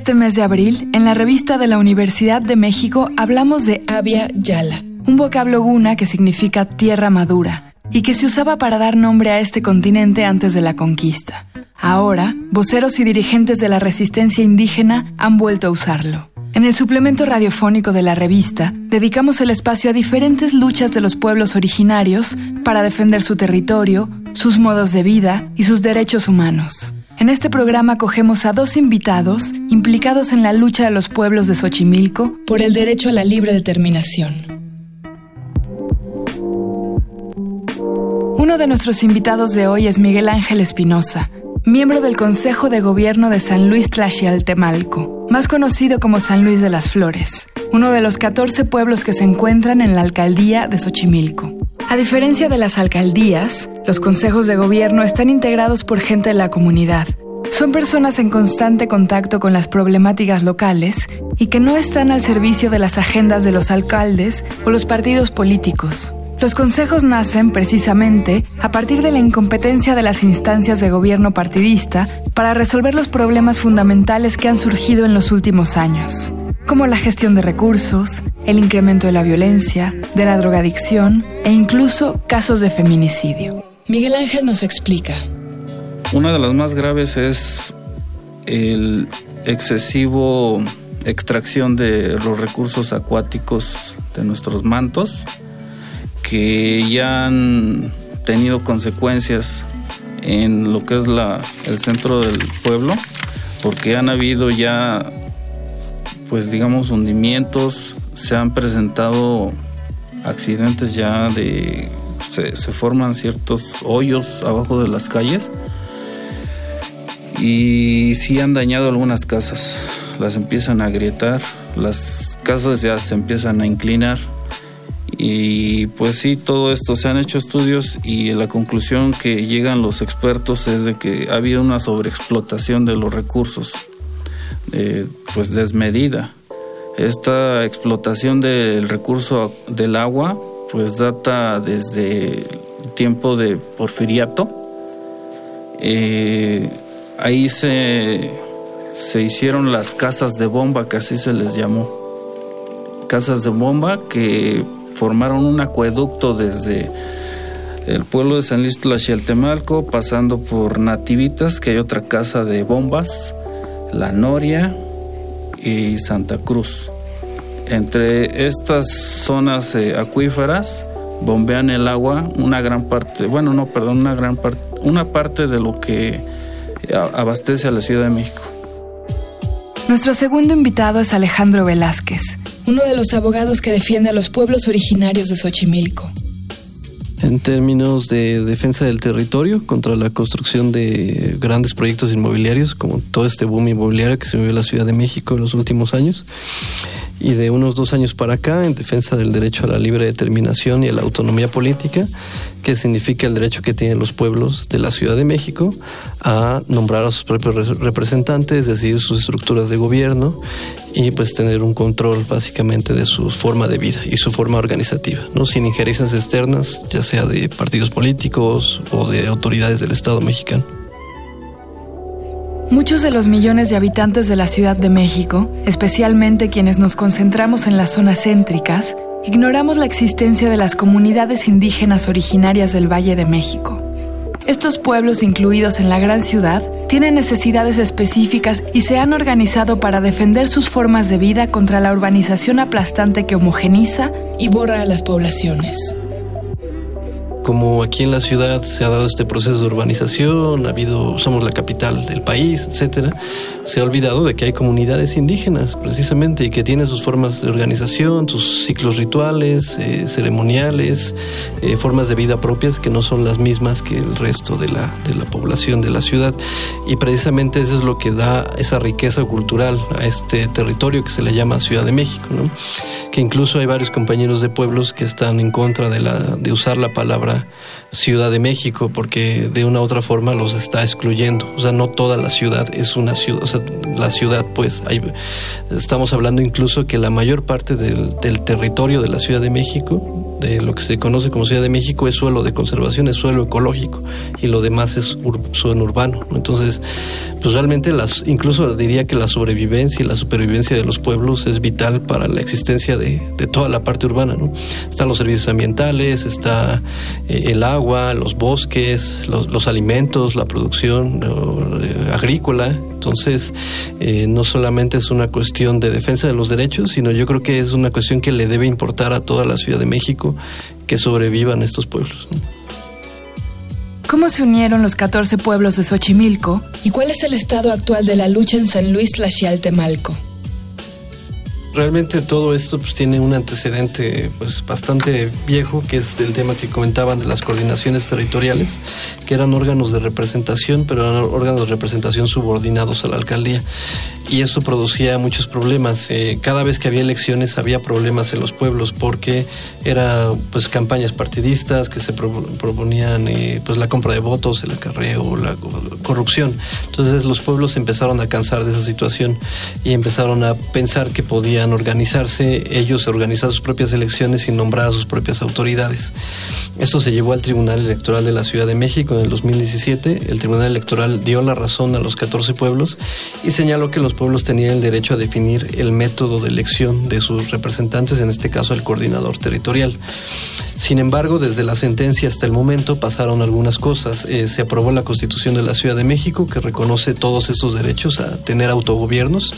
Este mes de abril, en la revista de la Universidad de México hablamos de Avia Yala, un vocablo guna que significa tierra madura y que se usaba para dar nombre a este continente antes de la conquista. Ahora, voceros y dirigentes de la resistencia indígena han vuelto a usarlo. En el suplemento radiofónico de la revista, dedicamos el espacio a diferentes luchas de los pueblos originarios para defender su territorio, sus modos de vida y sus derechos humanos. En este programa cogemos a dos invitados implicados en la lucha de los pueblos de Xochimilco por el derecho a la libre determinación. Uno de nuestros invitados de hoy es Miguel Ángel Espinosa, miembro del Consejo de Gobierno de San Luis Tlaxialtemalco, más conocido como San Luis de las Flores, uno de los 14 pueblos que se encuentran en la alcaldía de Xochimilco. A diferencia de las alcaldías, los consejos de gobierno están integrados por gente de la comunidad. Son personas en constante contacto con las problemáticas locales y que no están al servicio de las agendas de los alcaldes o los partidos políticos. Los consejos nacen precisamente a partir de la incompetencia de las instancias de gobierno partidista para resolver los problemas fundamentales que han surgido en los últimos años como la gestión de recursos, el incremento de la violencia, de la drogadicción e incluso casos de feminicidio. Miguel Ángel nos explica. Una de las más graves es el excesivo extracción de los recursos acuáticos de nuestros mantos que ya han tenido consecuencias en lo que es la, el centro del pueblo porque han habido ya pues digamos hundimientos, se han presentado accidentes ya de se, forman ciertos hoyos abajo de las calles y sí han dañado algunas casas, las empiezan a agrietar, las casas ya se empiezan a inclinar y pues sí, todo esto se han hecho estudios y la conclusión que llegan los expertos es de que ha habido una sobreexplotación de los recursos eh, pues desmedida. Esta explotación del recurso del agua pues data desde el tiempo de Porfiriato. Eh, ahí se, se hicieron las casas de bomba, que así se les llamó. Casas de bomba que formaron un acueducto desde el pueblo de San Luis Tlaxialtemalco, pasando por Nativitas, que hay otra casa de bombas, la Noria y Santa Cruz. Entre estas zonas eh, acuíferas bombean el agua una gran parte, bueno, no, perdón, una gran parte, una parte de lo que abastece a la Ciudad de México. Nuestro segundo invitado es Alejandro Velázquez, uno de los abogados que defiende a los pueblos originarios de Xochimilco en términos de defensa del territorio contra la construcción de grandes proyectos inmobiliarios, como todo este boom inmobiliario que se vivió en la Ciudad de México en los últimos años y de unos dos años para acá en defensa del derecho a la libre determinación y a la autonomía política, que significa el derecho que tienen los pueblos de la Ciudad de México a nombrar a sus propios representantes, decidir sus estructuras de gobierno y pues tener un control básicamente de su forma de vida y su forma organizativa, ¿no? sin injerencias externas, ya sea de partidos políticos o de autoridades del Estado mexicano. Muchos de los millones de habitantes de la Ciudad de México, especialmente quienes nos concentramos en las zonas céntricas, ignoramos la existencia de las comunidades indígenas originarias del Valle de México. Estos pueblos incluidos en la gran ciudad tienen necesidades específicas y se han organizado para defender sus formas de vida contra la urbanización aplastante que homogeniza y borra a las poblaciones como aquí en la ciudad se ha dado este proceso de urbanización, ha habido, somos la capital del país, etcétera, se ha olvidado de que hay comunidades indígenas, precisamente, y que tienen sus formas de organización, sus ciclos rituales, eh, ceremoniales, eh, formas de vida propias que no son las mismas que el resto de la, de la población de la ciudad. Y precisamente eso es lo que da esa riqueza cultural a este territorio que se le llama Ciudad de México, ¿no? que incluso hay varios compañeros de pueblos que están en contra de, la, de usar la palabra Yeah. Ciudad de México porque de una u otra forma los está excluyendo. O sea, no toda la ciudad es una ciudad, o sea, la ciudad pues hay, estamos hablando incluso que la mayor parte del, del territorio de la Ciudad de México, de lo que se conoce como Ciudad de México, es suelo de conservación, es suelo ecológico y lo demás es suelo urbano. Entonces, pues realmente las, incluso diría que la sobrevivencia y la supervivencia de los pueblos es vital para la existencia de, toda la parte urbana, ¿no? Están los servicios ambientales, está eh, el agua, los bosques, los, alimentos, la producción eh, agrícola. Entonces, eh, no solamente es una cuestión de defensa de los derechos, sino yo creo que es una cuestión que le debe importar a toda la Ciudad de México que sobrevivan estos pueblos. ¿Cómo se unieron los 14 pueblos de Xochimilco? ¿Y cuál es el estado actual de la lucha en San Luis Tlaxialtemalco? Realmente todo esto pues, tiene un antecedente pues, bastante viejo, que es el tema que comentaban de las coordinaciones territoriales, que eran órganos de representación, pero eran órganos de representación subordinados a la alcaldía y eso producía muchos problemas. Eh, cada vez que había elecciones había problemas en los pueblos porque era pues campañas partidistas que se proponían eh, pues la compra de votos, el acarreo, la corrupción. Entonces los pueblos empezaron a cansar de esa situación y empezaron a pensar que podían organizarse, ellos organizar sus propias elecciones y nombrar a sus propias autoridades. Esto se llevó al Tribunal Electoral de la Ciudad de México en el 2017. El Tribunal Electoral dio la razón a los 14 pueblos y señaló que los pueblos tenían el derecho a definir el método de elección de sus representantes, en este caso el coordinador territorial. Sin embargo, desde la sentencia hasta el momento pasaron algunas cosas. Eh, se aprobó la Constitución de la Ciudad de México que reconoce todos estos derechos a tener autogobiernos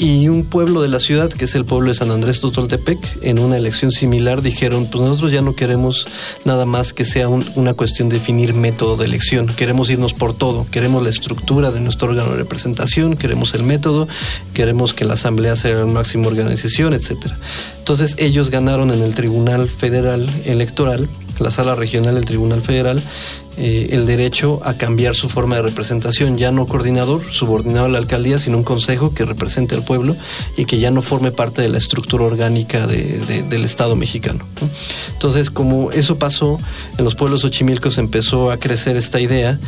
y un pueblo de la ciudad, que es el pueblo de San Andrés Totoltepec, en una elección similar dijeron, pues nosotros ya no queremos nada más que sea una cuestión de definir método de elección, queremos irnos por todo, queremos la estructura de nuestro órgano de representación, queremos el método, queremos que la asamblea sea la máxima organización, etcétera. Entonces ellos ganaron en el Tribunal Federal Electoral, la sala regional del Tribunal Federal, eh, el derecho a cambiar su forma de representación, ya no coordinador subordinado a la alcaldía, sino un consejo que represente al pueblo y que ya no forme parte de la estructura orgánica del Estado mexicano. Entonces, como eso pasó, en los pueblos ochimilcos empezó a crecer esta idea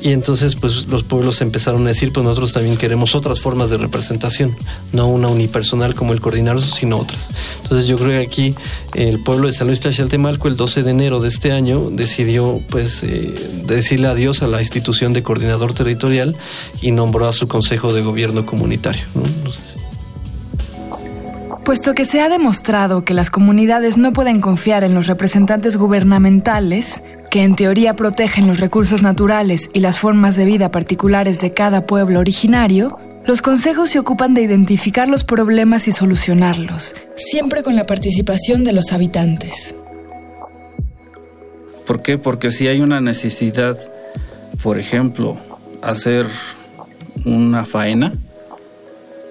y entonces pues los pueblos empezaron a decir, pues nosotros también queremos otras formas de representación, no una unipersonal como el coordinador, sino otras. Entonces yo creo que aquí el pueblo de San Luis Tlaxaltemalco el 12 de enero de este año decidió pues eh, decirle adiós a la institución de coordinador territorial y nombró a su consejo de gobierno comunitario. Puesto que se ha demostrado que las comunidades no pueden confiar en los representantes gubernamentales, que en teoría protegen los recursos naturales y las formas de vida particulares de cada pueblo originario, los consejos se ocupan de identificar los problemas y solucionarlos, siempre con la participación de los habitantes. ¿Por qué? Porque si hay una necesidad, por ejemplo, hacer una faena,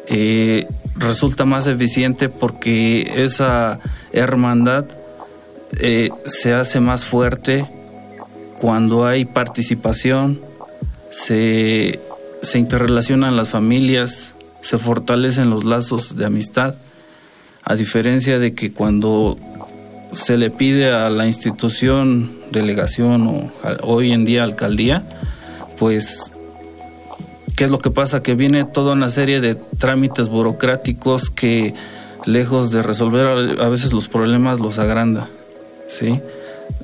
eh, resulta más eficiente porque esa hermandad eh, se hace más fuerte cuando hay participación, se, se interrelacionan las familias, se fortalecen los lazos de amistad, a diferencia de que cuando se le pide a la institución, delegación o hoy en día alcaldía, pues, ¿qué es lo que pasa? Que viene toda una serie de trámites burocráticos que, lejos de resolver a veces los problemas, los agranda, ¿sí?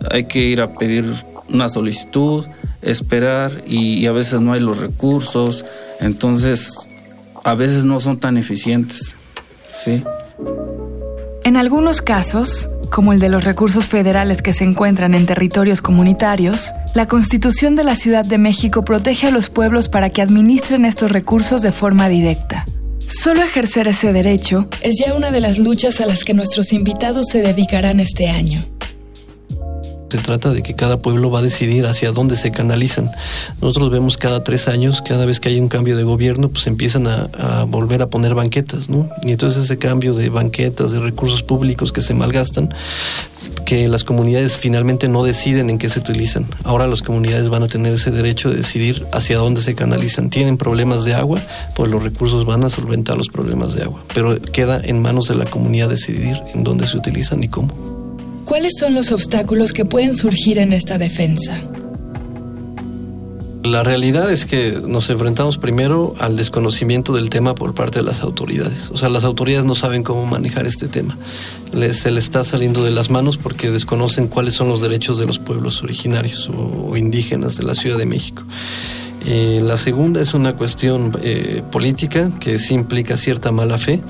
Hay que ir a pedir una solicitud, esperar y, y a veces no hay los recursos, entonces a veces no son tan eficientes, ¿sí? En algunos casos, como el de los recursos federales que se encuentran en territorios comunitarios, la Constitución de la Ciudad de México protege a los pueblos para que administren estos recursos de forma directa. Solo ejercer ese derecho es ya una de las luchas a las que nuestros invitados se dedicarán este año. Se trata de que cada pueblo va a decidir hacia dónde se canalizan. Nosotros vemos cada tres años, cada vez que hay un cambio de gobierno, pues empiezan a, volver a poner banquetas, ¿no? Y entonces ese cambio de banquetas, de recursos públicos que se malgastan, que las comunidades finalmente no deciden en qué se utilizan. Ahora las comunidades van a tener ese derecho de decidir hacia dónde se canalizan. Tienen problemas de agua, pues los recursos van a solventar los problemas de agua. Pero queda en manos de la comunidad decidir en dónde se utilizan y cómo. ¿Cuáles son los obstáculos que pueden surgir en esta defensa? La realidad es que nos enfrentamos primero al desconocimiento del tema por parte de las autoridades. O sea, las autoridades no saben cómo manejar este tema. se le está saliendo de las manos porque desconocen cuáles son los derechos de los pueblos originarios o indígenas de la Ciudad de México. Eh, la segunda es una cuestión eh, política que sí implica cierta mala fe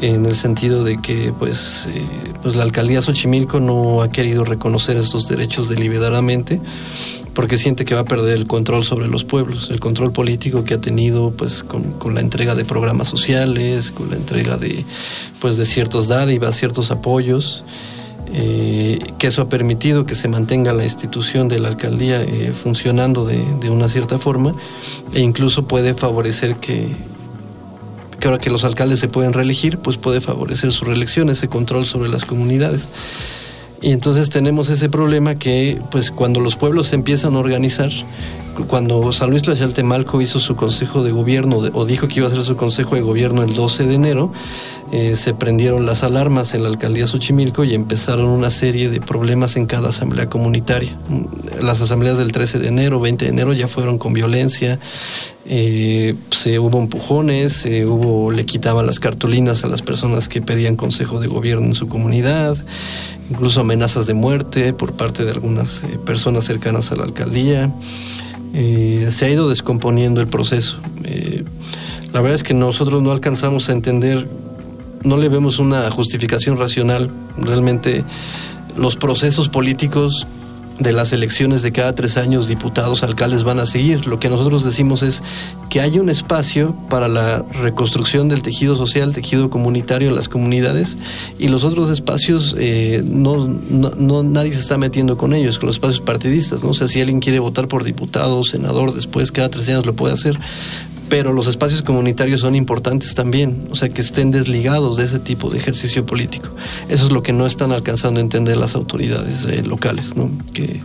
en el sentido de que pues, eh, pues la alcaldía Xochimilco no ha querido reconocer estos derechos deliberadamente porque siente que va a perder el control sobre los pueblos, el control político que ha tenido pues con, la entrega de programas sociales, con la entrega de pues de ciertos dádivas, ciertos apoyos. Eh, que eso ha permitido que se mantenga la institución de la alcaldía eh, funcionando de, de, una cierta forma e incluso puede favorecer que, que ahora que los alcaldes se pueden reelegir, pues puede favorecer su reelección, ese control sobre las comunidades. Y entonces tenemos ese problema que, pues, cuando los pueblos se empiezan a organizar, cuando San Luis Tlaxaltemalco hizo su consejo de gobierno, o dijo que iba a hacer su consejo de gobierno el 12 de enero, eh, se prendieron las alarmas en la alcaldía Xochimilco y empezaron una serie de problemas en cada asamblea comunitaria. Las asambleas del 13 de enero, 20 de enero ya fueron con violencia, eh, se hubo empujones, hubo, le quitaban las cartulinas a las personas que pedían consejo de gobierno en su comunidad, incluso amenazas de muerte por parte de algunas eh, personas cercanas a la alcaldía. Eh, se ha ido descomponiendo el proceso. Eh, la verdad es que nosotros no alcanzamos a entender, no le vemos una justificación racional. Realmente los procesos políticos de las elecciones de cada tres años diputados, alcaldes van a seguir. Lo que nosotros decimos es que hay un espacio para la reconstrucción del tejido social, tejido comunitario las comunidades y los otros espacios eh, no, no, nadie se está metiendo con ellos, con los espacios partidistas. ¿no? O sea, si alguien quiere votar por diputado senador después, cada tres años lo puede hacer, pero los espacios comunitarios son importantes también, o sea, que estén desligados de ese tipo de ejercicio político. Eso es lo que no están alcanzando a entender las autoridades eh, locales, ¿no? Que,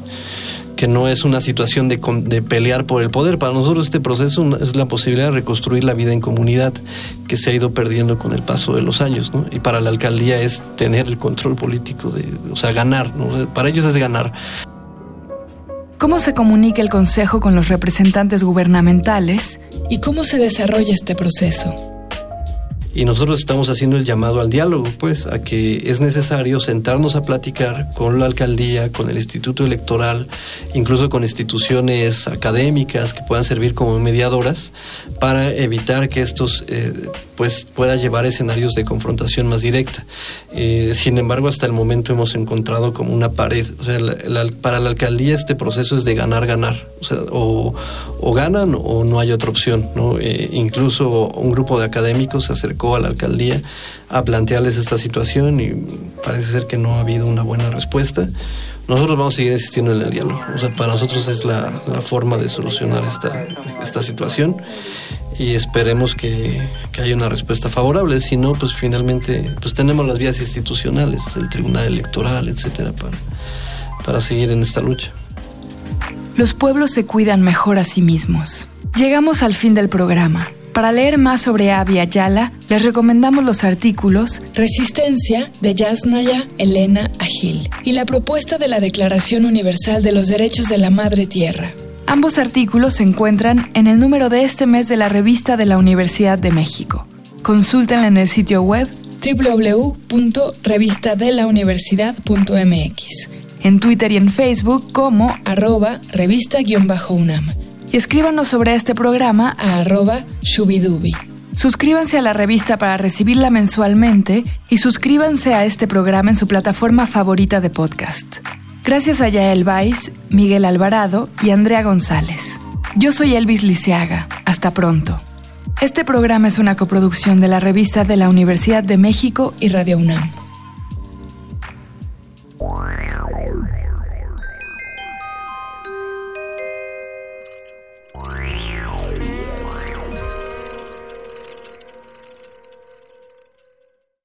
que no es una situación de, de, pelear por el poder. Para nosotros este proceso es la posibilidad de reconstruir la vida en comunidad que se ha ido perdiendo con el paso de los años, ¿no? Y para la alcaldía es tener el control político, de, o sea, ganar, ¿no? Para ellos es ganar. ¿Cómo se comunica el Consejo con los representantes gubernamentales y cómo se desarrolla este proceso? Y nosotros estamos haciendo el llamado al diálogo, pues, a que es necesario sentarnos a platicar con la alcaldía, con el Instituto Electoral, incluso con instituciones académicas que puedan servir como mediadoras para evitar que estos, eh, pues, pueda llevar escenarios de confrontación más directa. Eh, sin embargo, hasta el momento hemos encontrado como una pared. O sea, para la alcaldía este proceso es de ganar, ganar. O sea, o, ganan o no hay otra opción, ¿no? Eh, incluso un grupo de académicos se acercó a la alcaldía a plantearles esta situación y parece ser que no ha habido una buena respuesta. Nosotros vamos a seguir insistiendo en el diálogo. O sea, para nosotros es la, forma de solucionar esta, esta situación y esperemos que, que, haya una respuesta favorable. Si no, pues finalmente pues tenemos las vías institucionales, el Tribunal Electoral, etcétera, para, para seguir en esta lucha. Los pueblos se cuidan mejor a sí mismos. Llegamos al fin del programa. Para leer más sobre Abby Ayala, les recomendamos los artículos Resistencia de Yasnaya Elena Agil y la propuesta de la Declaración Universal de los Derechos de la Madre Tierra. Ambos artículos se encuentran en el número de este mes de la revista de la Universidad de México. Consúltenla en el sitio web www.revistadelauniversidad.mx, en Twitter y en Facebook como arroba revista-unam y escríbanos sobre este programa a arroba shubidubi. Suscríbanse a la revista para recibirla mensualmente y suscríbanse a este programa en su plataforma favorita de podcast. Gracias a Yael Vais, Miguel Alvarado y Andrea González. Yo soy Elvis Liceaga. Hasta pronto. Este programa es una coproducción de la revista de la Universidad de México y Radio UNAM.